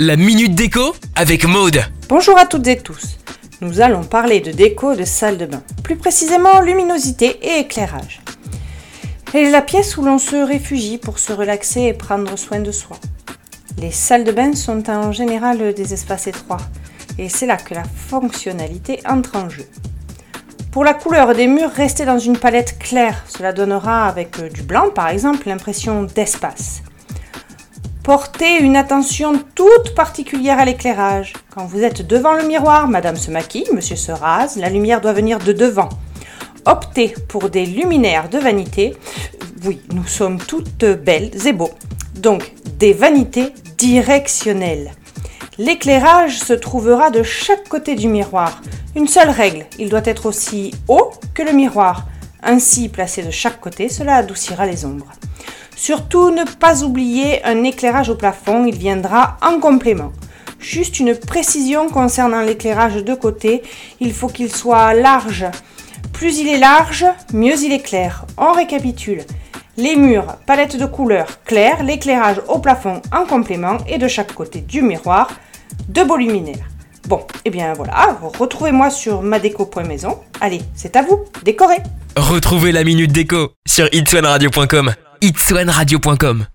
La minute déco avec Maude. Bonjour à toutes et tous. Nous allons parler de déco de salle de bain, plus précisément luminosité et éclairage. Est la pièce où l'on se réfugie pour se relaxer et prendre soin de soi. Les salles de bain sont en général des espaces étroits et c'est là que la fonctionnalité entre en jeu. Pour la couleur des murs, restez dans une palette claire. Cela donnera avec du blanc par exemple l'impression d'espace. Portez une attention toute particulière à l'éclairage. Quand vous êtes devant le miroir, madame se maquille, monsieur se rase, la lumière doit venir de devant. Optez pour des luminaires de vanité. Oui, nous sommes toutes belles et beaux. Donc, des vanités directionnelles. L'éclairage se trouvera de chaque côté du miroir. Une seule règle, il doit être aussi haut que le miroir. Ainsi placé de chaque côté, cela adoucira les ombres. Surtout ne pas oublier un éclairage au plafond, il viendra en complément. Juste une précision concernant l'éclairage de côté, il faut qu'il soit large. Plus il est large, mieux il est clair. On récapitule. Les murs, palette de couleurs claires, l'éclairage au plafond en complément et de chaque côté du miroir, de beaux luminaires. Bon, et eh bien voilà, retrouvez-moi sur madeco.maison. Allez, c'est à vous, décorez Retrouvez la minute déco sur itswanradio.com itswanradio.com